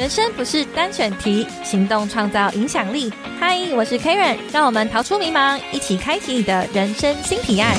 人生不是单选题，行动创造影响力。嗨，我是 Karen，让我们逃出迷茫，一起开启你的人生新提案。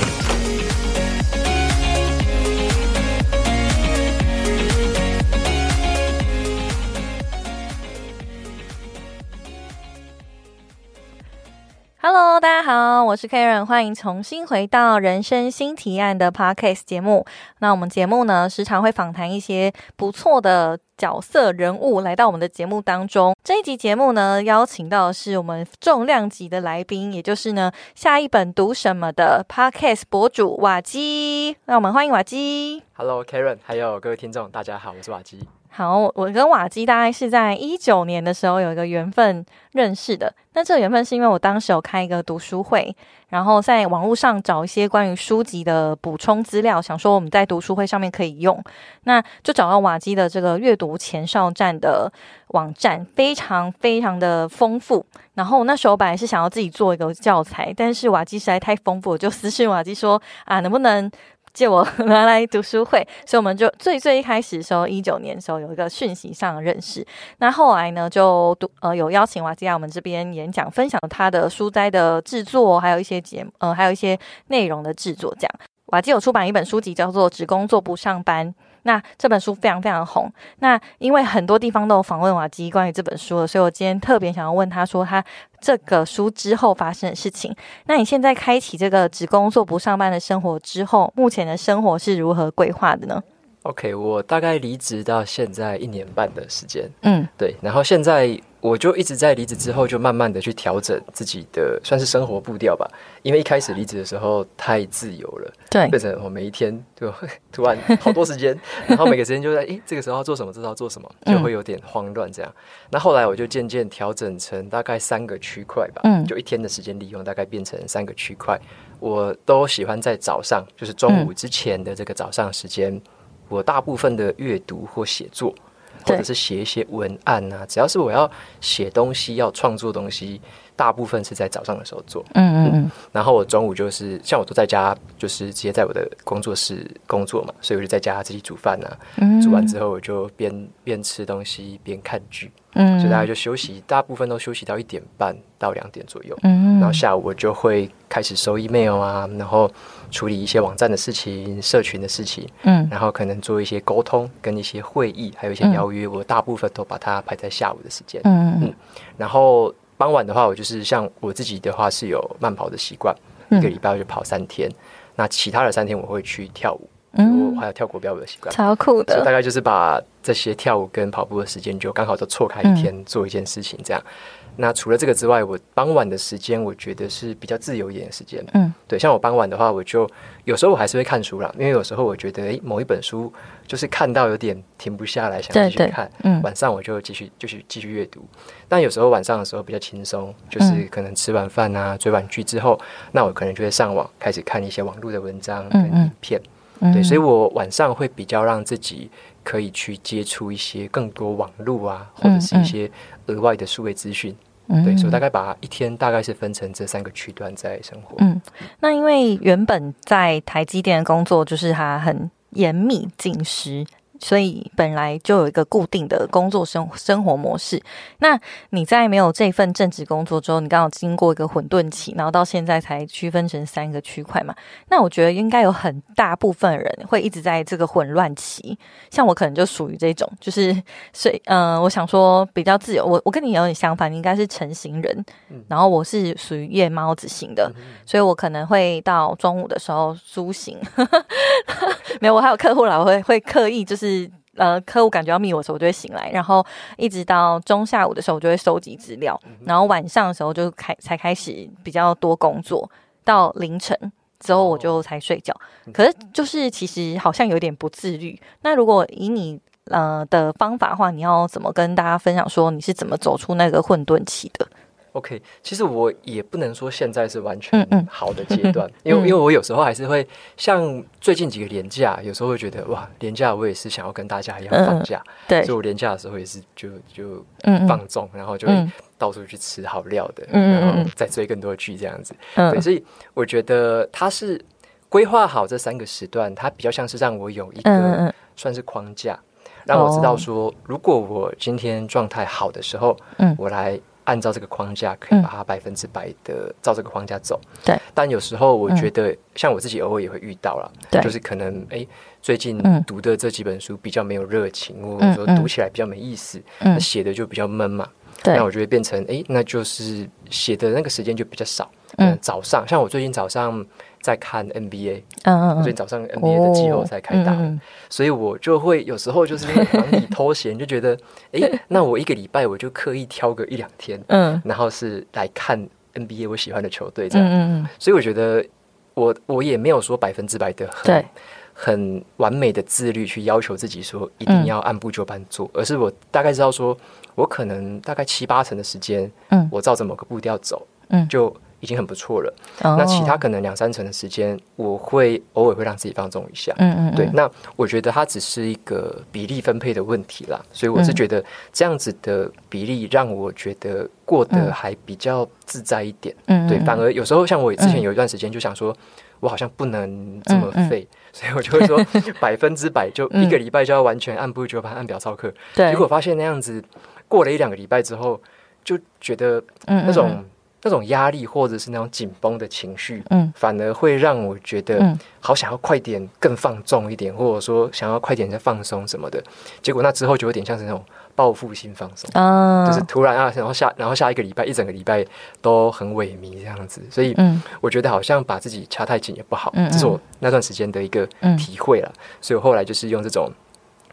Hello，大家好，我是 Karen，欢迎重新回到人生新提案的 Podcast 节目。那我们节目呢，时常会访谈一些不错的角色人物来到我们的节目当中。这一集节目呢，邀请到的是我们重量级的来宾，也就是呢下一本读什么的 Podcast 博主瓦基。让我们欢迎瓦基。Hello，Karen，还有各位听众，大家好，我是瓦基。好，我跟瓦基大概是在一九年的时候有一个缘分认识的。那这个缘分是因为我当时有开一个读书会，然后在网络上找一些关于书籍的补充资料，想说我们在读书会上面可以用。那就找到瓦基的这个阅读前哨站的网站，非常非常的丰富。然后那时候本来是想要自己做一个教材，但是瓦基实在太丰富，我就私信瓦基说啊，能不能？借我拿来读书会，所以我们就最最一开始的时候，一九年的时候有一个讯息上的认识。那后来呢，就读呃有邀请瓦基亚我们这边演讲，分享他的书斋的制作，还有一些节目呃还有一些内容的制作。这样，瓦基有出版一本书籍，叫做《只工作不上班》。那这本书非常非常红。那因为很多地方都有访问瓦基关于这本书的，所以我今天特别想要问他说，他这个书之后发生的事情。那你现在开启这个只工作不上班的生活之后，目前的生活是如何规划的呢？OK，我大概离职到现在一年半的时间，嗯对，然后现在我就一直在离职之后，就慢慢的去调整自己的算是生活步调吧。因为一开始离职的时候太自由了，对变成我每一天就 突然好多时间，然后每个时间就在诶这个时候要做什么，这时候要做什么，就会有点慌乱这样。那后来我就渐渐调整成大概三个区块吧，嗯就一天的时间利用大概变成三个区块。我都喜欢在早上，就是中午之前的这个早上时间，我大部分的阅读或写作，或者是写一些文案啊，只要是我要写东西、要创作东西，大部分是在早上的时候做。嗯嗯嗯然后我中午就是像我都在家，就是直接在我的工作室工作嘛，所以我就在家自己煮饭啊。嗯，煮完之后我就边边吃东西边看剧，嗯所以大家就休息，大部分都休息到一点半到两点左右。嗯然后下午我就会开始收 email 啊，然后处理一些网站的事情、社群的事情，嗯然后可能做一些沟通、跟一些会议，还有一些邀约，我大部分都把它排在下午的时间。嗯嗯然后傍晚的话，我就是像我自己的话是有慢跑的习惯，嗯一个礼拜我就跑三天。那其他的三天我会去跳舞，嗯我还有跳国标舞的习惯。超酷所以大，概就是把这些跳舞跟跑步的时间就刚好都错开一天做一件事情这样。那除了这个之外，我傍晚的时间我觉得是比较自由一点的时间。嗯对，像我傍晚的话，我就有时候我还是会看书啦，因为有时候我觉得诶某一本书就是看到有点停不下来，想继续看。嗯晚上我就继续继续继续阅读，但有时候晚上的时候比较轻松，就是嗯可能吃完饭啊、追完剧之后，那我可能就会上网开始看一些网络的文章跟影片。嗯对，所以我晚上会比较让自己可以去接触一些更多网络啊，或者是一些额外的数位资讯。对，所以我大概把一天大概是分成这三个区段在生活。嗯，那因为原本在台积电的工作就是它很严密紧实，所以本来就有一个固定的工作生生活模式。那你在没有这份正职工作之后，你刚好经过一个混沌期，然后到现在才区分成三个区块嘛？那我觉得应该有很大部分人会一直在这个混乱期，像我可能就属于这种，就是所以嗯、呃我想说比较自由。我我跟你有点相反，你应该是成型人，然后我是属于夜猫子型的，所以我可能会到中午的时候苏醒。没有，我还有客户啦，我会会刻意就是呃，客户感觉要密我的时候，我就会醒来，然后一直到中下午的时候，我就会收集资料，然后晚上的时候就开才开始比较多工作，到凌晨。之后我就才睡觉，可是就是其实好像有点不自律。那如果以你呃的方法的话，你要怎么跟大家分享说你是怎么走出那个混沌期的？OK，其实我也不能说现在是完嗯全嗯好的阶段，因为因为我有时候还是会像最近几个年假，有时候会觉得哇，年假我也是想要跟大家一样放假，对。所以，我年假的时候也是就就放纵，然后就会嗯。到处去吃好料的，嗯然后再追更多的剧这样子。嗯。对，所以我觉得它是规划好这三个时段，它比较像是让我有一个算是框架。让我知道说，如果我今天状态好的时候，嗯，我来按照这个框架，可以把它百分之百的照这个框架走。对。但有时候我觉得，像我自己偶尔也会遇到了，对，就是可能哎，最近读的这几本书比较没有热情，或者说读起来比较没意思，那写的就比较闷嘛。对。那我就会变成哎，那就是写的那个时间就比较少。嗯。早上，像我最近早上。在看 NBA，嗯嗯，最近早上 NBA 的季后赛开打，所以我就会有时候就是忙里偷闲，就觉得，哎，那我一个礼拜我就刻意挑个一两天，嗯，然后是来看 NBA 我喜欢的球队这样，嗯嗯，所以我觉得我我也没有说百分之百的很很完美的自律去要求自己说一定要按部就班做，而是我大概知道说我可能大概七八成的时间，嗯，我照着某个步调走，嗯，就。已经很不错了。那其他可能两三成的时间，我会偶尔会让自己放纵一下。嗯嗯，对。那我觉得它只是一个比例分配的问题啦。所以我是觉得这样子的比例让我觉得过得还比较自在一点。嗯，对。反而有时候像我之前有一段时间就想说，我好像不能这么废，所以我就会说 百分之百就一个礼拜就要完全按部就班按表操课。对。结果发现那样子过了一两个礼拜之后，就觉得那种。那种压力或者是那种紧绷的情绪，嗯，反而会让我觉得好想要快点更放纵一点，或者说想要快点再放松什么的。结果那之后就有点像是那种报复性放松，啊，就是突然啊，然后下然后下一个礼拜一整个礼拜都很萎靡这样子。所以，嗯，我觉得好像把自己掐太紧也不好，这是我那段时间的一个体会了。所以我后来就是用这种。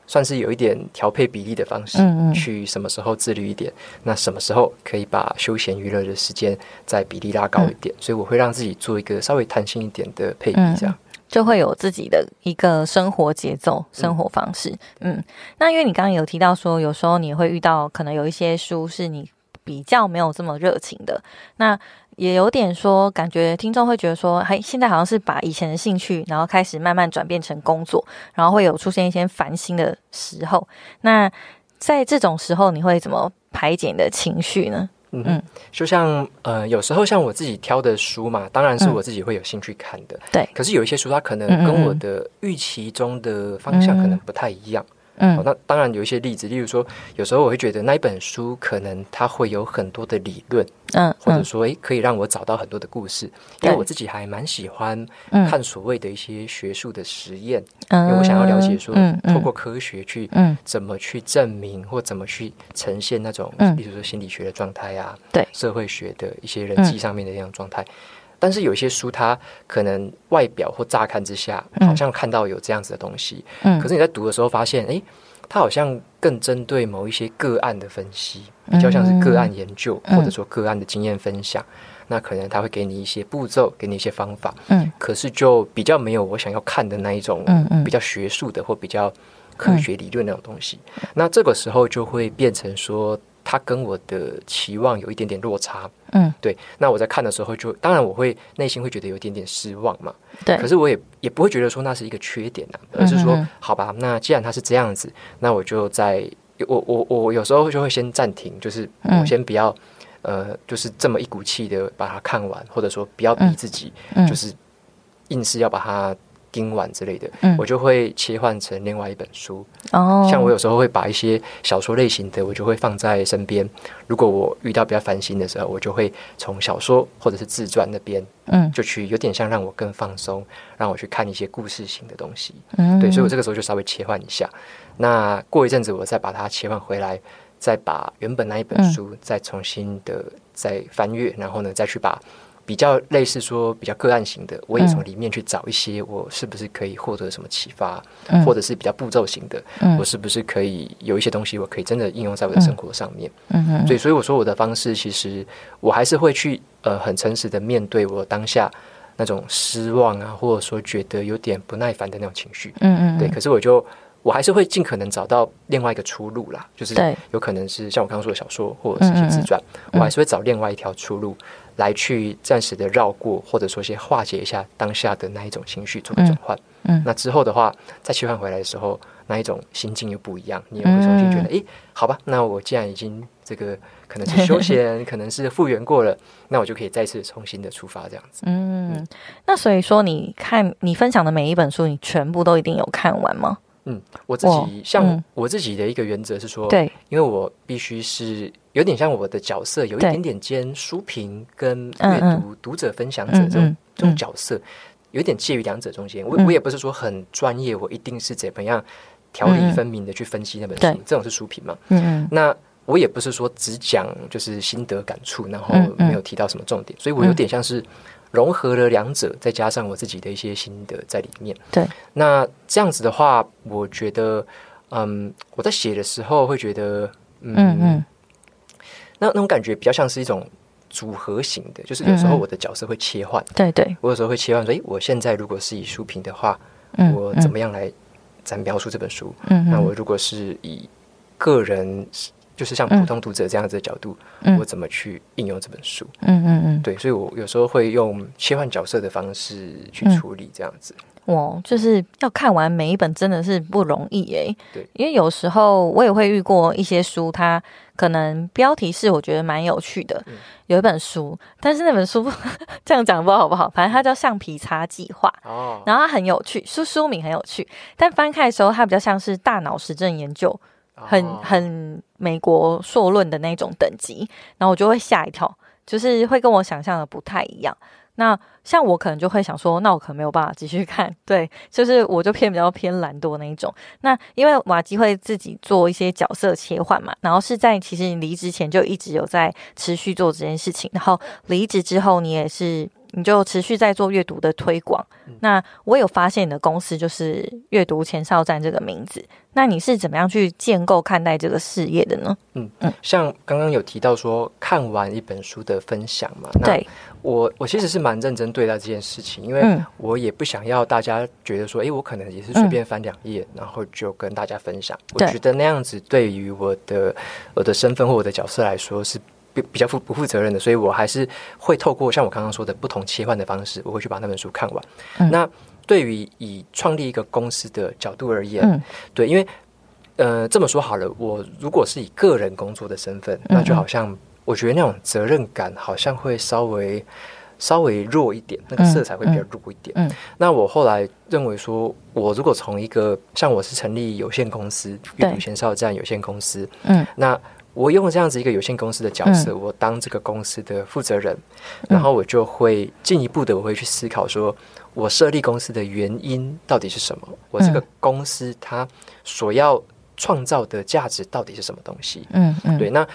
算是有一点调配比例的方式，去什么时候自律一点，那什么时候可以把休闲娱乐的时间在比例拉高一点，所以我会让自己做一个稍微弹性一点的配比，这样就会有自己的一个生活节奏、生活方式。嗯，那因为你刚刚有提到说，有时候你会遇到可能有一些书是你比较没有这么热情的，那。也有点说，感觉听众会觉得说，嘿现在好像是把以前的兴趣，然后开始慢慢转变成工作，然后会有出现一些烦心的时候。那在这种时候，你会怎么排解你的情绪呢？嗯，嗯就像呃，有时候像我自己挑的书嘛，当然是我自己会有兴趣看的。对，可是有一些书，它可能跟我的预期中的方向可能不太一样。嗯，那当然有一些例子，例如说，有时候我会觉得那一本书可能它会有很多的理论，嗯，或者说，诶，可以让我找到很多的故事，因为我自己还蛮喜欢看所谓的一些学术的实验，嗯。因为我想要了解说，透过科学去，怎么去证明或怎么去呈现那种，例如说心理学的状态啊，对，社会学的一些人际上面的这样状态。但是有些书，它可能外表或乍看之下，好像看到有这样子的东西。嗯。可是你在读的时候发现，哎，它好像更针对某一些个案的分析，比较像是个案研究，或者说个案的经验分享。那可能他会给你一些步骤，给你一些方法。嗯。可是就比较没有我想要看的那一种，嗯嗯，比较学术的或比较科学理论那种东西。那这个时候就会变成说。他跟我的期望有一点点落差，嗯，对。那我在看的时候，就当然我会内心会觉得有一点点失望嘛，对。可是我也也不会觉得说那是一个缺点啊，而是说，好吧，那既然它是这样子，那我就在，我我我有时候就会先暂停，就是我先不要，呃，就是这么一股气的把它看完，或者说不要逼自己，就是硬是要把它。今晚之类的，我就会切换成另外一本书。哦，像我有时候会把一些小说类型的，我就会放在身边。如果我遇到比较烦心的时候，我就会从小说或者是自传那边，嗯，就去有点像让我更放松，让我去看一些故事型的东西。嗯，对，所以我这个时候就稍微切换一下。那过一阵子，我再把它切换回来，再把原本那一本书再重新的再翻阅，然后呢，再去把。比较类似说比较个案型的，我也从里面去找一些我是不是可以获得什么启发，或者是比较步骤型的，我是不是可以有一些东西我可以真的应用在我的生活上面。嗯所以所以我说我的方式其实我还是会去呃很诚实的面对我当下那种失望啊，或者说觉得有点不耐烦的那种情绪。嗯嗯。对，可是我就我还是会尽可能找到另外一个出路啦，就是有可能是像我刚刚说的小说或者是一些自传，我还是会找另外一条出路。来去暂时的绕过，或者说先化解一下当下的那一种情绪，做个转换。嗯，那之后的话，再切换回来的时候，那一种心境又不一样，你也会重新觉得，哎，好吧，那我既然已经这个可能是休闲，可能是复原过了，那我就可以再次重新的出发，这样子。嗯，那所以说，你看你分享的每一本书，你全部都一定有看完吗？嗯，我自己像我自己的一个原则是说，对，因为我必须是有点像我的角色，有一点点兼书评跟阅读读者分享者这种这种角色，有点介于两者中间。我我也不是说很专业，我一定是怎么样条理分明的去分析那本书，这种是书评嘛？嗯嗯。那我也不是说只讲就是心得感触，然后没有提到什么重点，所以我有点像是。融合了两者，再加上我自己的一些心得在里面。对，那这样子的话，我觉得，嗯，我在写的时候会觉得，嗯嗯，那那种感觉比较像是一种组合型的，就是有时候我的角色会切换。对对，我有时候会切换说，哎，我现在如果是以书评的话，我怎么样来咱描述这本书？嗯，那我如果是以个人。就是像普通读者这样子的角度，我怎么去应用这本书？嗯嗯嗯，对，所以我有时候会用切换角色的方式去处理这样子。哦，就是要看完每一本真的是不容易诶。对，因为有时候我也会遇过一些书，它可能标题是我觉得蛮有趣的，有一本书，但是那本书 这样讲不知道好不好？反正它叫《橡皮擦计划》哦，然后它很有趣，书书名很有趣，但翻开的时候它比较像是大脑实证研究。很很美国硕论的那种等级，然后我就会吓一跳，就是会跟我想象的不太一样。那像我可能就会想说，那我可能没有办法继续看。对，就是我就偏比较偏懒惰那一种。那因为瓦基会自己做一些角色切换嘛，然后是在其实你离职前就一直有在持续做这件事情，然后离职之后你也是。你就持续在做阅读的推广。那我有发现你的公司就是阅读前哨站这个名字。那你是怎么样去建构看待这个事业的呢？嗯嗯，像刚刚有提到说看完一本书的分享嘛，对我我其实是蛮认真对待这件事情，因为我也不想要大家觉得说，哎，我可能也是随便翻两页，然后就跟大家分享。我觉得那样子对于我的我的身份或我的角色来说是。比较负不负责任的，所以我还是会透过像我刚刚说的不同切换的方式，我会去把那本书看完。那对于以创立一个公司的角度而言，对，因为呃这么说好了，我如果是以个人工作的身份，那就好像我觉得那种责任感好像会稍微稍微弱一点，那个色彩会比较弱一点。嗯，那我后来认为说，我如果从一个像我是成立有限公司阅读前哨站有限公司，嗯，那。我用这样子一个有限公司的角色，我当这个公司的负责人，然后我就会进一步的，我会去思考，说我设立公司的原因到底是什么？我这个公司它所要创造的价值到底是什么东西？嗯嗯，对。那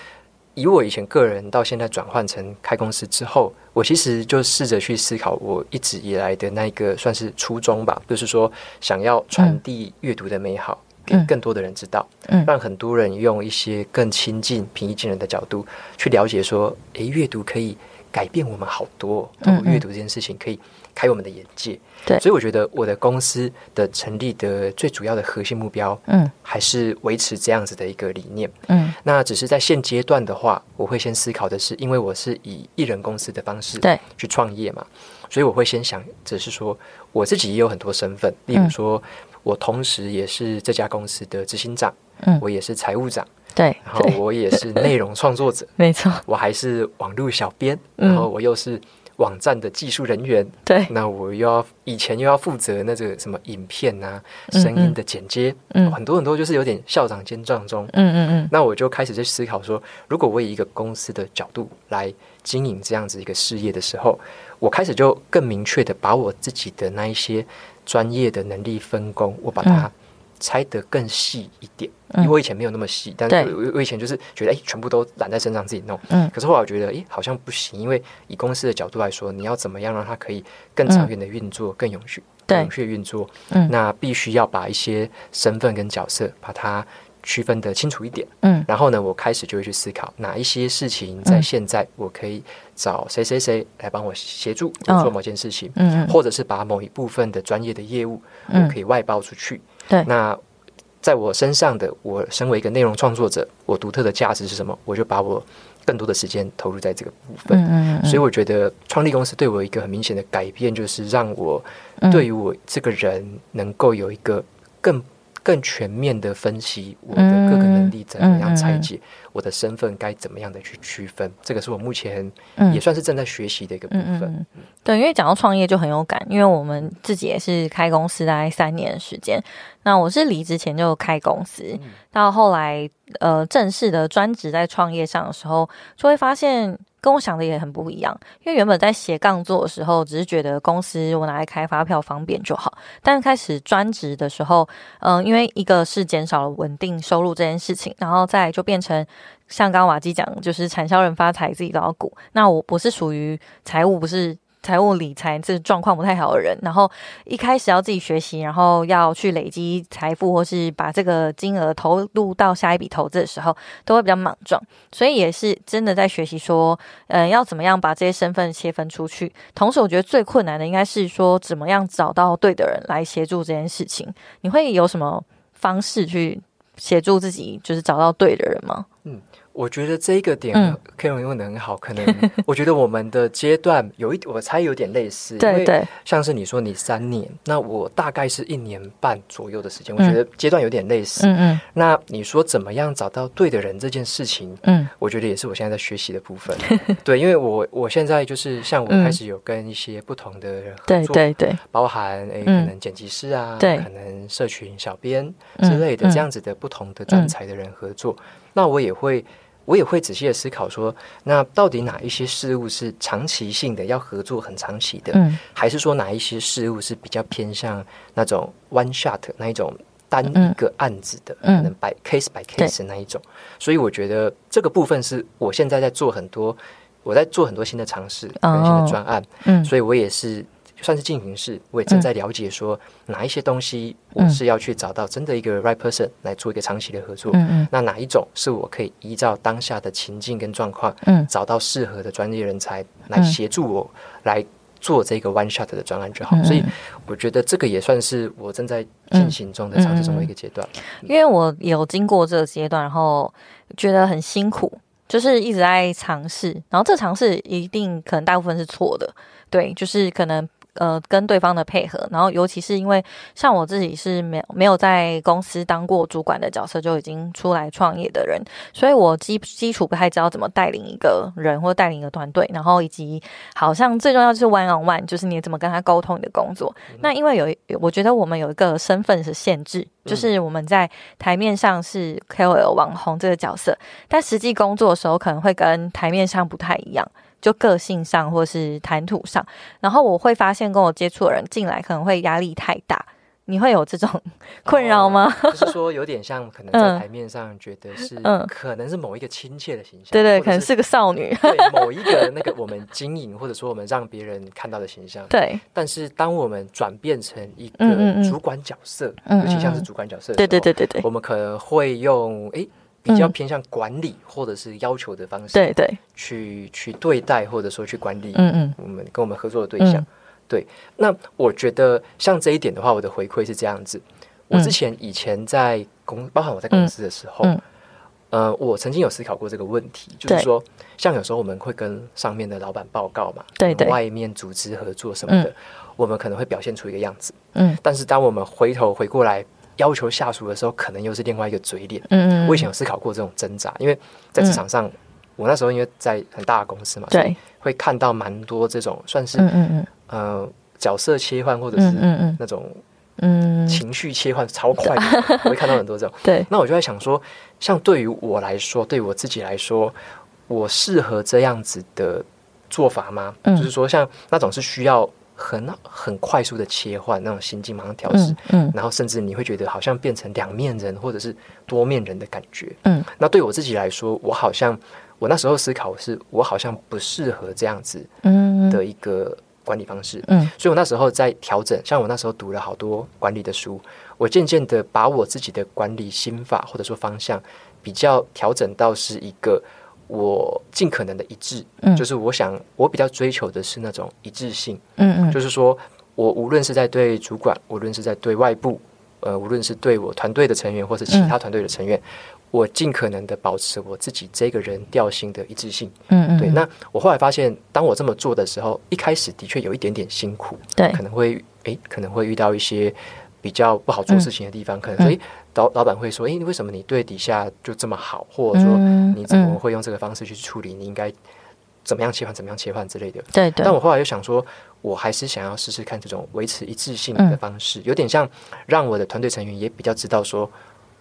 以我以前个人到现在转换成开公司之后，我其实就试着去思考我一直以来的那个算是初衷吧，就是说想要传递阅读的美好。给更多的人知道，让很多人用一些更亲近、平易近人的角度去了解，说，诶，阅读可以改变我们好多。通过阅读这件事情，可以开我们的眼界。对，所以我觉得我的公司的成立的最主要的核心目标，嗯，还是维持这样子的一个理念。嗯，那只是在现阶段的话，我会先思考的是，因为我是以艺人公司的方式对去创业嘛，所以我会先想，只是说我自己也有很多身份，例如说。我同时也是这家公司的执行长，嗯，我也是财务长，对，然后我也是内容创作者，没错，我还是网络小编，然后我又是网站的技术人员，对，那我又要以前又要负责那个什么影片啊、声音的剪接，嗯，很多很多就是有点校长兼壮中，嗯嗯嗯，那我就开始在思考说，如果我以一个公司的角度来经营这样子一个事业的时候，我开始就更明确的把我自己的那一些。专业的能力分工，我把它拆得更细一点，因为我以前没有那么细，但是我我以前就是觉得，哎，全部都揽在身上自己弄。嗯，可是后来我觉得，哎，好像不行，因为以公司的角度来说，你要怎么样让它可以更长远的运作，更永续、永续运作，嗯，那必须要把一些身份跟角色把它。区分的清楚一点，嗯，然后呢，我开始就会去思考哪一些事情在现在我可以找谁谁谁来帮我协助做某件事情，嗯，或者是把某一部分的专业的业务我可以外包出去，对，那在我身上的我身为一个内容创作者，我独特的价值是什么？我就把我更多的时间投入在这个部分，嗯嗯，所以我觉得创立公司对我一个很明显的改变，就是让我对于我这个人能够有一个更。更全面的分析我的各个能力怎么样拆解，我的身份该怎么样的去区分，这个是我目前也算是正在学习的一个部分。对，因为讲到创业就很有感，因为我们自己也是开公司大概三年的时间，那我是离职前就开公司，到后来呃正式的专职在创业上的时候，就会发现。跟我想的也很不一样，因为原本在斜杠做的时候，只是觉得公司我拿来开发票方便就好。但是开始专职的时候，嗯，因为一个是减少了稳定收入这件事情，然后再就变成像刚刚瓦基讲，就是产销人发财自己都要顾。那我不是属于财务，不是。财务理财这状况不太好的人，然后一开始要自己学习，然后要去累积财富，或是把这个金额投入到下一笔投资的时候，都会比较莽撞。所以也是真的在学习说，嗯，要怎么样把这些身份切分出去。同时，我觉得最困难的应该是说，怎么样找到对的人来协助这件事情。你会有什么方式去协助自己，就是找到对的人吗？嗯。我觉得这一个点 K 容问的很好，可能 我觉得我们的阶段有一，我猜有点类似，对对，像是你说你三年，那我大概是一年半左右的时间，我觉得阶段有点类似，嗯嗯。那你说怎么样找到对的人这件事情，嗯，我觉得也是我现在在学习的部分，对，因为我我现在就是像我开始有跟一些不同的人合作，对对对，包含诶可能剪辑师啊，对，可能社群小编之类的这样子的不同的专才的人合作，那我也会。我也会仔细的思考说，那到底哪一些事物是长期性的，要合作很长期的，还是说哪一些事物是比较偏向那种 one shot 那一种单一个案子的，可能 by case by case 那一种。所以我觉得这个部分是我现在在做很多，我在做很多新的尝试，跟新的专案，嗯，所以我也是。算是进行式，我也正在了解说哪一些东西我是要去找到真的一个 right person 来做一个长期的合作。嗯嗯。那哪一种是我可以依照当下的情境跟状况，嗯，找到适合的专业人才来协助我来做这个 one shot 的专案就好。所以我觉得这个也算是我正在进行中的尝试中的一个阶段。因为我有经过这个阶段，然后觉得很辛苦，就是一直在尝试，然后这尝试一定可能大部分是错的，对，就是可能。呃，跟对方的配合，然后尤其是因为像我自己是没有没有在公司当过主管的角色，就已经出来创业的人，所以我基基础不太知道怎么带领一个人或带领一个团队，然后以及好像最重要就是 one on one，就是你怎么跟他沟通你的工作。那因为有，我觉得我们有一个身份是限制，就是我们在台面上是 KOL 网红这个角色，但实际工作的时候可能会跟台面上不太一样。就个性上或是谈吐上，然后我会发现跟我接触的人进来可能会压力太大，你会有这种困扰吗？就是说有点像可能在台面上觉得是，嗯，可能是某一个亲切的形象，对对，可能是个少女，对某一个那个我们经营或者说我们让别人看到的形象，对。但是当我们转变成一个主管角色，尤其像是主管角色，对对对对对，我们可能会用哎。比较偏向管理或者是要求的方式，对对，去去对待或者说去管理，嗯嗯，我们跟我们合作的对象，对。那我觉得像这一点的话，我的回馈是这样子。我之前以前在公，包含我在公司的时候，呃，我曾经有思考过这个问题，就是说，像有时候我们会跟上面的老板报告嘛，对对，外面组织合作什么的，我们可能会表现出一个样子，嗯，但是当我们回头回过来。要求下属的时候，可能又是另外一个嘴脸。嗯嗯，我以前有思考过这种挣扎，因为在职场上，我那时候因为在很大的公司嘛，对，会看到蛮多这种算是嗯嗯嗯呃角色切换或者是那种嗯情绪切换超快的，我会看到很多这种。对，那我就在想说，像对于我来说，对我自己来说，我适合这样子的做法吗？就是说，像那种是需要。很很快速的切换那种心境，马上调试，嗯，然后甚至你会觉得好像变成两面人或者是多面人的感觉，嗯，那对我自己来说，我好像我那时候思考是，我好像不适合这样子，嗯，的一个管理方式，嗯，所以我那时候在调整，像我那时候读了好多管理的书，我渐渐的把我自己的管理心法或者说方向比较调整到是一个。我尽可能的一致，嗯，就是我想，我比较追求的是那种一致性，嗯嗯，就是说我无论是在对主管，无论是在对外部，呃，无论是对我团队的成员或是其他团队的成员，我尽可能的保持我自己这个人调性的一致性，嗯嗯，对。那我后来发现，当我这么做的时候，一开始的确有一点点辛苦，对，可能会，诶，可能会遇到一些比较不好做事情的地方，可能所以。老老板会说：“哎，为什么你对底下就这么好？或者说你怎么会用这个方式去处理？你应该怎么样切换，怎么样切换之类的。对对。但我后来又想说，我还是想要试试看这种维持一致性的方式，有点像让我的团队成员也比较知道说，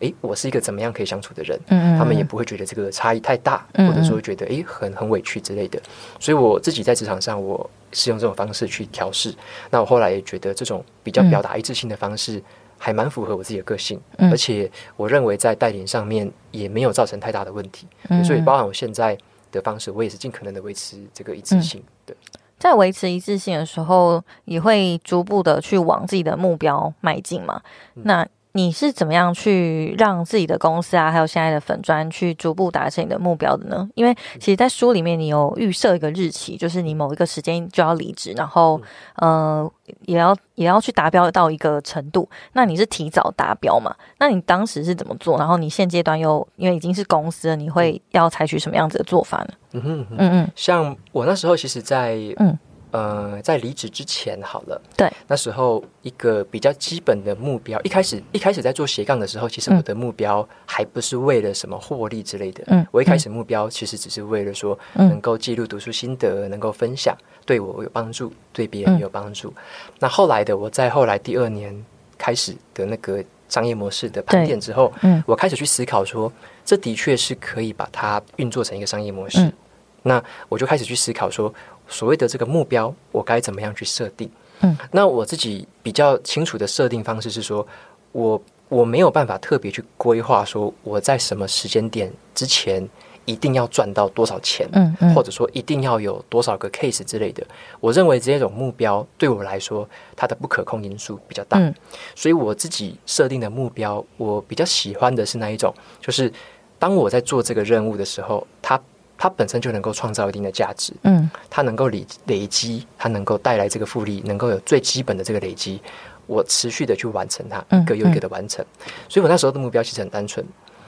诶，我是一个怎么样可以相处的人，嗯他们也不会觉得这个差异太大，或者说觉得诶很很委屈之类的。所以我自己在职场上，我是用这种方式去调试。那我后来也觉得这种比较表达一致性的方式，还蛮符合我自己的个性，而且我认为在带领上面也没有造成太大的问题。所以包含我现在。的方式，我也是尽可能的维持这个一致性。对，在维持一致性的时候，也会逐步的去往自己的目标迈进嘛。那你是怎么样去让自己的公司啊，还有现在的粉砖去逐步达成你的目标的呢？因为其实，在书里面你有预设一个日期，就是你某一个时间就要离职，然后呃，也要也要去达标到一个程度。那你是提早达标嘛？那你当时是怎么做？然后你现阶段又因为已经是公司了，你会要采取什么样子的做法呢？嗯哼嗯嗯，像我那时候其实，在嗯。呃，在离职之前好了，对，那时候一个比较基本的目标，一开始一开始在做斜杠的时候，其实我的目标还不是为了什么获利之类的，嗯，我一开始目标其实只是为了说能够记录读书心得，能够分享，对我有帮助，对别人有帮助。那后来的我在后来第二年开始的那个商业模式的盘点之后，嗯，我开始去思考说，这的确是可以把它运作成一个商业模式。那我就开始去思考说。所谓的这个目标，我该怎么样去设定？嗯，那我自己比较清楚的设定方式是说，我我没有办法特别去规划说我在什么时间点之前一定要赚到多少钱，嗯嗯，或者说一定要有多少个 case 之类的。我认为这种目标对我来说，它的不可控因素比较大，所以我自己设定的目标，我比较喜欢的是那一种，就是当我在做这个任务的时候，它。它本身就能够创造一定的价值，嗯，它能够累累积，它能够带来这个复利，能够有最基本的这个累积，我持续的去完成它，一个又一个的完成。所以我那时候的目标其实很单纯，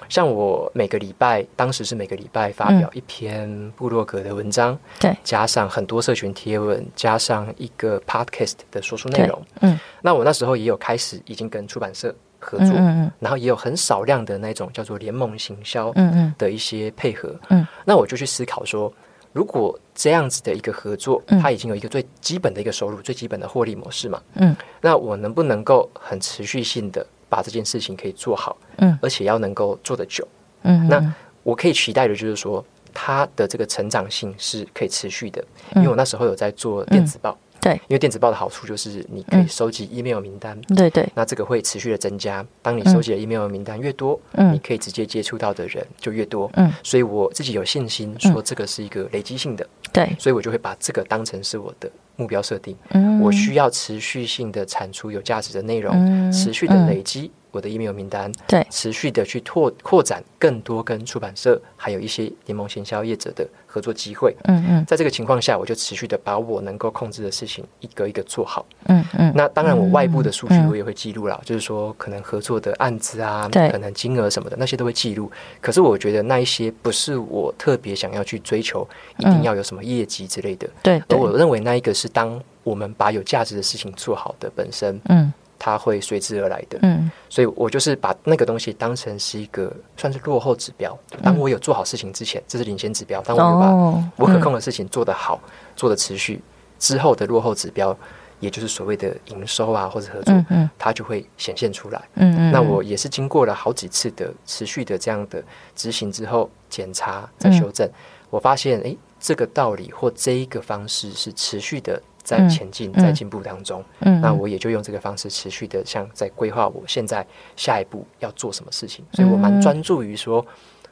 像我每个礼拜，当时是每个礼拜发表一篇部落格的文章，对，加上很多社群贴文，加上一个 podcast 的说书内容，嗯，那我那时候也有开始已经跟出版社。合作，然后也有很少量的那种叫做联盟行销的一些配合。嗯，那我就去思考说，如果这样子的一个合作，它已经有一个最基本的一个收入、最基本的获利模式嘛。嗯，那我能不能够很持续性的把这件事情可以做好？嗯，而且要能够做得久。嗯，那我可以期待的就是说，它的这个成长性是可以持续的，因为我那时候有在做电子报。对，因为电子报的好处就是你可以收集 email 名单，对对，那这个会持续的增加。当你收集的 email 名单越多，嗯，你可以直接接触到的人就越多，嗯，所以我自己有信心说这个是一个累积性的，对，所以我就会把这个当成是我的目标设定。嗯，我需要持续性的产出有价值的内容，持续的累积。我的 email 名单，对，持续的去拓扩展更多跟出版社还有一些联盟行销业者的合作机会。嗯嗯，在这个情况下，我就持续的把我能够控制的事情一个一个做好。嗯嗯，那当然，我外部的数据我也会记录了，就是说可能合作的案子啊，可能金额什么的那些都会记录。可是我觉得那一些不是我特别想要去追求，一定要有什么业绩之类的。对，而我认为那一个是当我们把有价值的事情做好的本身。嗯。它会随之而来的，嗯，所以我就是把那个东西当成是一个算是落后指标。当我有做好事情之前，这是领先指标；当我有把我可控的事情做得好、做的持续之后的落后指标，也就是所谓的营收啊或者合作嗯，它就会显现出来。嗯嗯，那我也是经过了好几次的持续的这样的执行之后，检查再修正，我发现，哎，这个道理或这一个方式是持续的。在前进，在进步当中，那我也就用这个方式持续的，像在规划我现在下一步要做什么事情。所以我蛮专注于说，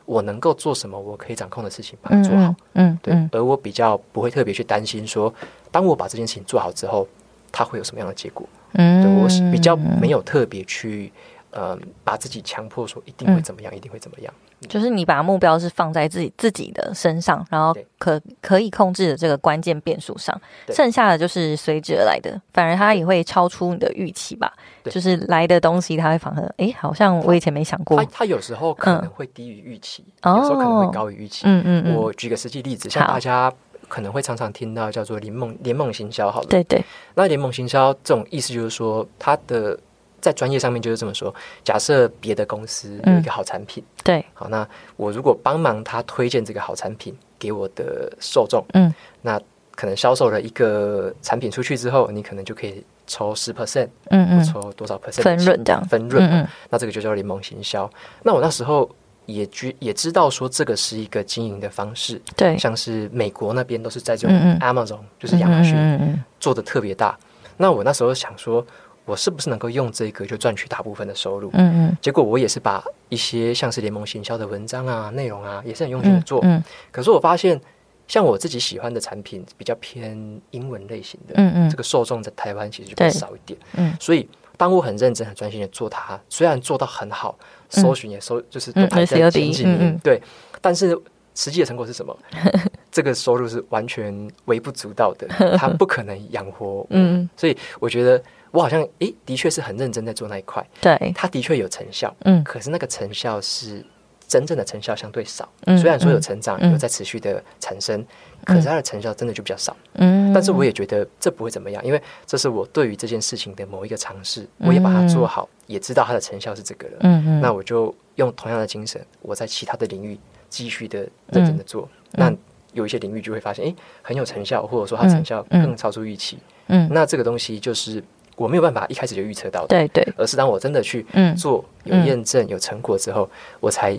我能够做什么，我可以掌控的事情，把它做好。嗯，对。而我比较不会特别去担心说，当我把这件事情做好之后，它会有什么样的结果。嗯，对我比较没有特别去。呃，把自己强迫说一定会怎么样，一定会怎么样，就是你把目标是放在自己自己的身上，然后可可以控制的这个关键变数上，剩下的就是随之而来的，反而它也会超出你的预期吧。就是来的东西，它会反而哎，好像我以前没想过。它它有时候可能会低于预期，有时候可能会高于预期。嗯嗯嗯。我举个实际例子，像大家可能会常常听到叫做联盟联盟行销，好了，对对。那联盟行销这种意思就是说它的。在专业上面就是这么说。假设别的公司有一个好产品，对，好，那我如果帮忙他推荐这个好产品给我的受众，嗯，那可能销售了一个产品出去之后，你可能就可以抽十 percent，嗯嗯，抽多少 percent 分润这样，分润，嗯，那这个就叫联盟行销。那我那时候也知也知道说这个是一个经营的方式，对，像是美国那边都是在这种 Amazon，就是亚马逊做的特别大。那我那时候想说。我是不是能够用这个就赚取大部分的收入？嗯嗯。结果我也是把一些像是联盟行销的文章啊、内容啊，也是很用心的做。嗯。可是我发现，像我自己喜欢的产品比较偏英文类型的，嗯嗯，这个受众在台湾其实就更少一点。嗯。所以，当我很认真、很专心的做它，虽然做到很好，搜寻也搜就是都排在前几名，对。但是实际的成果是什么？这个收入是完全微不足道的，它不可能养活。嗯。所以我觉得。我好像诶，的确是很认真在做那一块，对，它的确有成效，嗯，可是那个成效是真正的成效相对少，嗯，虽然说有成长，有在持续的产生，可是它的成效真的就比较少，嗯，但是我也觉得这不会怎么样，因为这是我对于这件事情的某一个尝试，我也把它做好，也知道它的成效是这个了，嗯嗯，那我就用同样的精神，我在其他的领域继续的认真的做，那有一些领域就会发现，哎，很有成效，或者说它成效更超出预期，嗯，那这个东西就是。我没有办法一开始就预测到的，对对，而是当我真的去做有验证、有成果之后，我才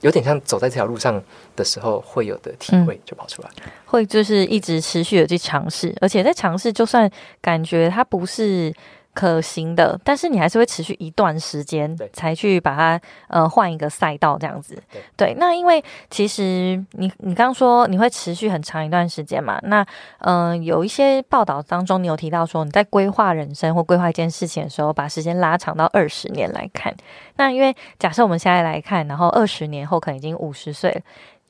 有点像走在这条路上的时候会有的体会就跑出来，会就是一直持续的去尝试，而且在尝试，就算感觉它不是。可行的，但是你还是会持续一段时间才去把它呃换一个赛道这样子。对，那因为其实你你刚刚说你会持续很长一段时间嘛？那嗯，有一些报道当中你有提到说你在规划人生或规划一件事情的时候，把时间拉长到二十年来看。那因为假设我们现在来看，然后二十年后可能已经五十岁，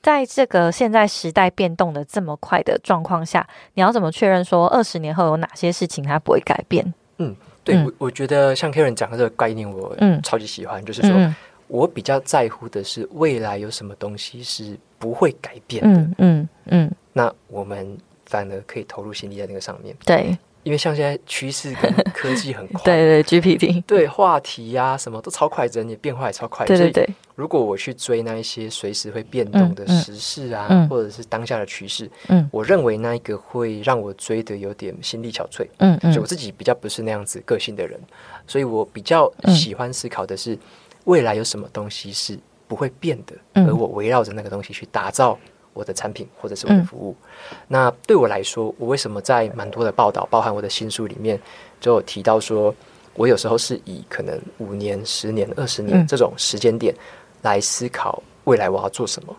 在这个现在时代变动的这么快的状况下，你要怎么确认说二十年后有哪些事情它不会改变？嗯。对，我我觉得像 Karen 讲的这个概念，我超级喜欢。就是说我比较在乎的是未来有什么东西是不会改变的。嗯嗯，那我们反而可以投入心力在那个上面。对。因为像现在趋势跟 科技很快，对对，GPT，对话题呀什么都超快，人也变化也超快，对对对。如果我去追那一些随时会变动的时事啊，或者是当下的趋势，嗯，我认为那一个会让我追的有点心力憔悴，嗯嗯。就我自己比较不是那样子个性的人，所以我比较喜欢思考的是未来有什么东西是不会变的，而我围绕着那个东西去打造。我的产品或者是我的服务，那对我来说，我为什么在蛮多的报道，包含我的新书里面，就有提到说，我有时候是以可能五年、十年、二十年这种时间点来思考未来我要做什么。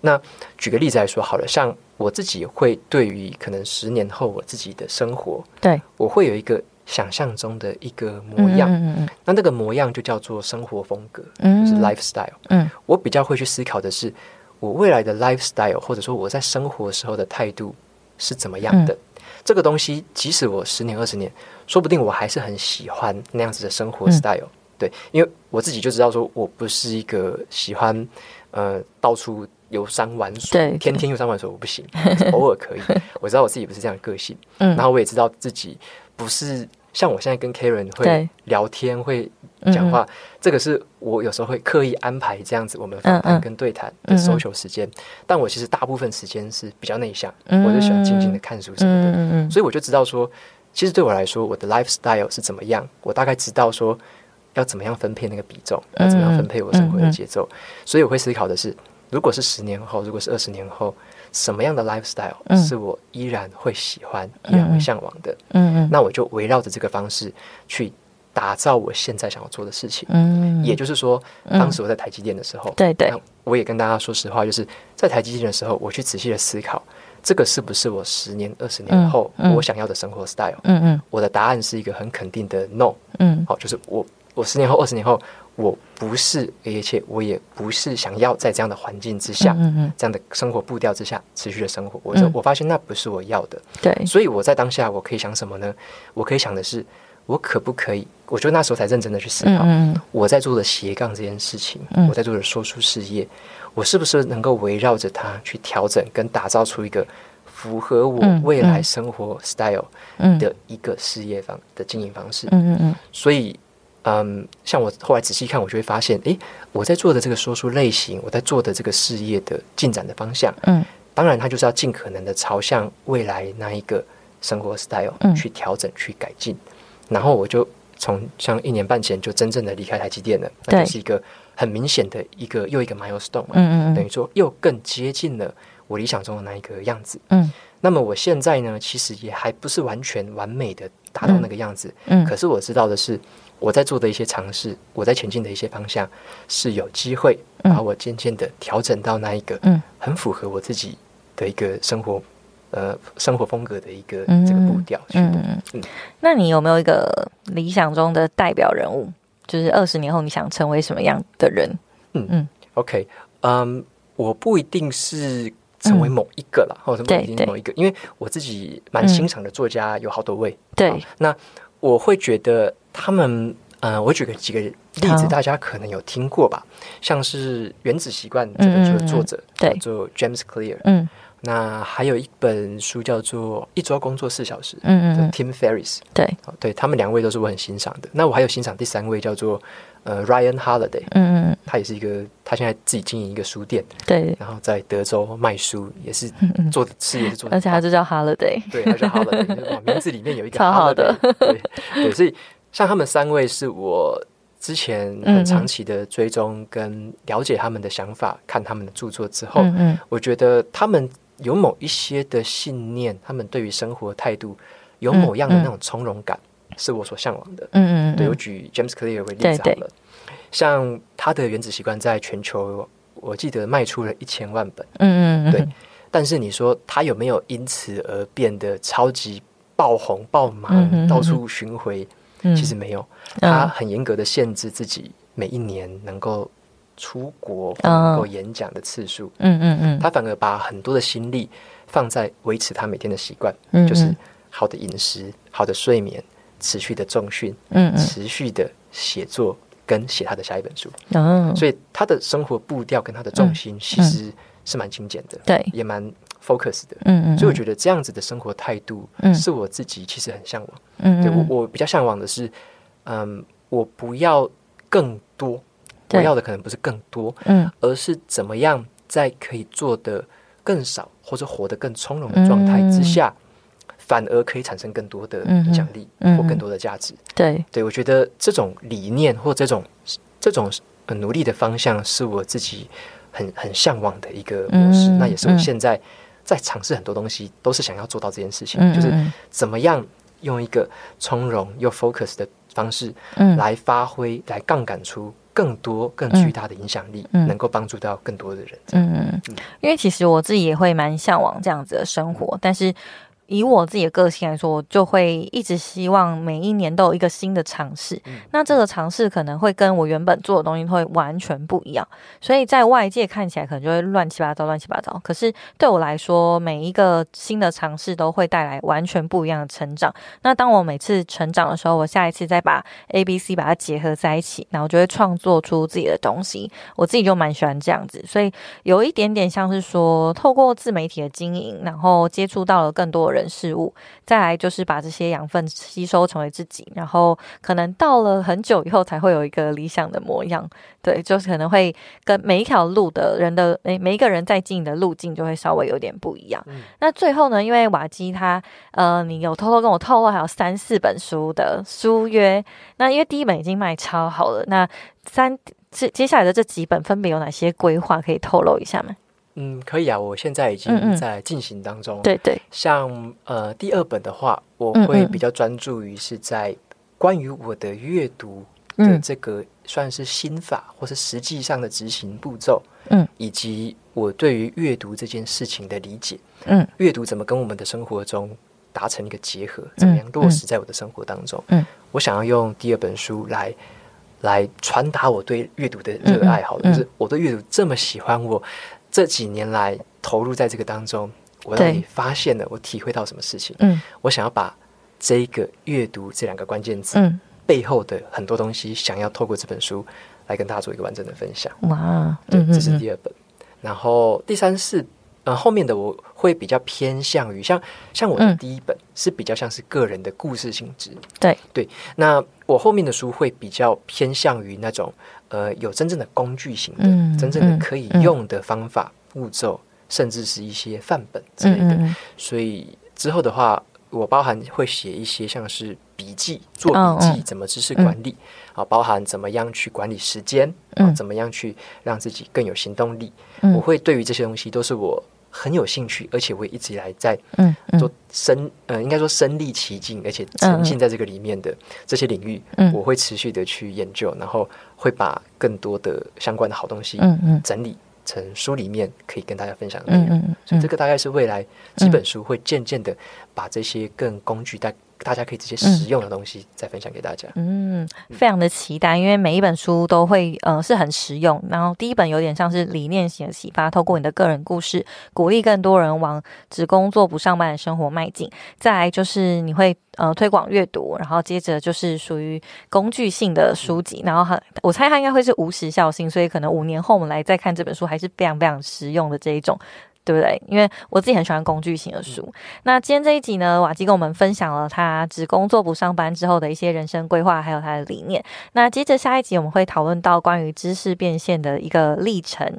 那举个例子来说好了，像我自己会对于可能十年后我自己的生活，对我会有一个想象中的一个模样。嗯嗯那那个模样就叫做生活风格，就是 lifestyle。嗯，我比较会去思考的是。我未来的 lifestyle，或者说我在生活时候的态度是怎么样的？这个东西，即使我十年、二十年，说不定我还是很喜欢那样子的生活 style。对，因为我自己就知道，说我不是一个喜欢呃到处游山玩水，天天游山玩水我不行，偶尔可以。我知道我自己不是这样的个性，嗯，然后我也知道自己不是。像我现在跟 Karen 会聊天、会讲话，这个是我有时候会刻意安排这样子，我们访谈跟对谈的 social 时间。但我其实大部分时间是比较内向，我就喜欢静静的看书什么的。所以我就知道说，其实对我来说，我的 lifestyle 是怎么样，我大概知道说要怎么样分配那个比重，要怎么样分配我生活的节奏。所以我会思考的是，如果是十年后，如果是二十年后。什么样的 lifestyle 是我依然会喜欢、依然会向往的？嗯嗯，那我就围绕着这个方式去打造我现在想要做的事情。嗯，也就是说，当时我在台积电的时候，对对，我也跟大家说实话，就是在台积电的时候，我去仔细的思考，这个是不是我十年、二十年后我想要的生活 style？嗯嗯，我的答案是一个很肯定的 no。嗯，好，就是我我十年后、二十年后。我不是，而且我也不是想要在这样的环境之下，这样的生活步调之下持续的生活。我说，我发现那不是我要的。对，所以我在当下，我可以想什么呢？我可以想的是，我可不可以？我觉得那时候才认真的去思考，我在做的斜杠这件事情，我在做的说书事业，我是不是能够围绕着它去调整跟打造出一个符合我未来生活 style 的一个事业方的经营方式？嗯嗯嗯。所以。嗯，像我后来仔细看，我就会发现，诶，我在做的这个说书类型，我在做的这个事业的进展的方向，嗯，当然，它就是要尽可能的朝向未来那一个生活 style 去调整、去改进。然后我就从像一年半前就真正的离开台积电了，那就是一个很明显的一个又一个 milestone，嗯嗯，等于说又更接近了我理想中的那一个样子。嗯，那么我现在呢，其实也还不是完全完美的达到那个样子。嗯，可是我知道的是。我在做的一些尝试，我在前进的一些方向，是有机会把我渐渐的调整到那一个很符合我自己的一个生活，呃，生活风格的一个这个步调。嗯嗯嗯。那你有没有一个理想中的代表人物？就是二十年后你想成为什么样的人？嗯嗯。OK，嗯，我不一定是成为某一个了，或者某一某一个，因为我自己蛮欣赏的作家有好多位。对。那我会觉得。他们，呃，我举个几个例子，大家可能有听过吧？像是《原子习惯》这本书的作者叫做 James Clear，嗯，那还有一本书叫做《一周工作四小时》，嗯嗯，Tim Ferris，对，对他们两位都是我很欣赏的。那我还有欣赏第三位叫做呃 Ryan Holiday，嗯嗯，他也是一个，他现在自己经营一个书店，对，然后在德州卖书，也是做的事业是做，而且他就叫 Holiday，对，他叫 Holiday，名字里面有一个超好的，对对，所以。像他们三位是我之前很长期的追踪跟了解他们的想法，看他们的著作之后，嗯我觉得他们有某一些的信念，他们对于生活态度有某样的那种从容感，是我所向往的。嗯嗯，对我举 James Clear 为例子好了，像他的原子习惯在全球，我记得卖出了一千万本。嗯嗯，对。但是你说他有没有因此而变得超级爆红、爆满，到处巡回？其实没有，他很严格的限制自己每一年能够出国、能够演讲的次数。嗯嗯嗯，他反而把很多的心力放在维持他每天的习惯，就是好的饮食、好的睡眠、持续的重训、嗯持续的写作跟写他的下一本书。哦，所以他的生活步调跟他的重心其实是蛮精简的，对，也蛮。focus 的，嗯嗯，所以我觉得这样子的生活态度，嗯，是我自己其实很向往，嗯，对我我比较向往的是，嗯，我不要更多，我要的可能不是更多，嗯，而是怎么样在可以做的更少或者活得更从容的状态之下，反而可以产生更多的影响力或更多的价值，对，对我觉得这种理念或这种这种努力的方向是我自己很很向往的一个模式，那也是我现在。在尝试很多东西，都是想要做到这件事情，就是怎么样用一个从容又 focus 的方式，来发挥，来杠杆出更多、更巨大的影响力，能够帮助到更多的人。嗯。嗯，因为其实我自己也会蛮向往这样子的生活，但是。以我自己的个性来说，我就会一直希望每一年都有一个新的尝试。那这个尝试可能会跟我原本做的东西会完全不一样，所以在外界看起来可能就会乱七八糟、乱七八糟。可是对我来说，每一个新的尝试都会带来完全不一样的成长。那当我每次成长的时候，我下一次再把 A、B、C 把它结合在一起，然后就会创作出自己的东西。我自己就蛮喜欢这样子，所以有一点点像是说，透过自媒体的经营，然后接触到了更多人。人事物，再来就是把这些养分吸收成为自己，然后可能到了很久以后才会有一个理想的模样。对，就是可能会跟每一条路的人的每每一个人在经营的路径就会稍微有点不一样。那最后呢，因为瓦基他呃，你有偷偷跟我透露还有三四本书的书约，那因为第一本已经卖超好了，那三接接下来的这几本分别有哪些规划可以透露一下吗？嗯，可以啊，我现在已经在进行当中。对对，像呃第二本的话，我会比较专注于是在关于我的阅读的这个算是心法，或是实际上的执行步骤，嗯，以及我对于阅读这件事情的理解，嗯，阅读怎么跟我们的生活中达成一个结合，怎么样落实在我的生活当中，嗯，我想要用第二本书来来传达我对阅读的热爱，好，就是我对阅读这么喜欢我。这几年来投入在这个当中，我到底发现了我体会到什么事情？嗯，我想要把这个阅读这两个关键字背后的很多东西，想要透过这本书来跟大家做一个完整的分享。哇，对，这是第二本。然后第三是，呃，后面的我会比较偏向于像像我的第一本是比较像是个人的故事性质。对对，那我后面的书会比较偏向于那种。呃，有真正的工具型的，真正的可以用的方法、步骤甚至是一些范本之类的。所以之后的话，我包含会写一些像是笔记、做笔记，怎么知识管理啊，包含怎么样去管理时间啊，怎么样去让自己更有行动力。我会对于这些东西都是我。很有兴趣，而且我一直以来在做身呃，应该说身历其境，而且沉浸在这个里面的这些领域，我会持续的去研究，然后会把更多的相关的好东西整理成书里面，可以跟大家分享的内容。所以这个大概是未来几本书会渐渐的把这些更工具带。大家可以直接实用的东西再分享给大家。嗯，非常的期待，因为每一本书都会呃是很实用。然后第一本有点像是理念型的启发，透过你的个人故事，鼓励更多人往只工作不上班的生活迈进。再来就是你会呃推广阅读，然后接着就是属于工具性的书籍。然后它我猜它应该会是无时效性，所以可能五年后我们来再看这本书，还是非常非常实用的这一种。对不对？因为我自己很喜欢工具型的书。那今天这一集呢，瓦基跟我们分享了他只工作不上班之后的一些人生规划，还有他的理念。那接着下一集我们会讨论到关于知识变现的一个历程。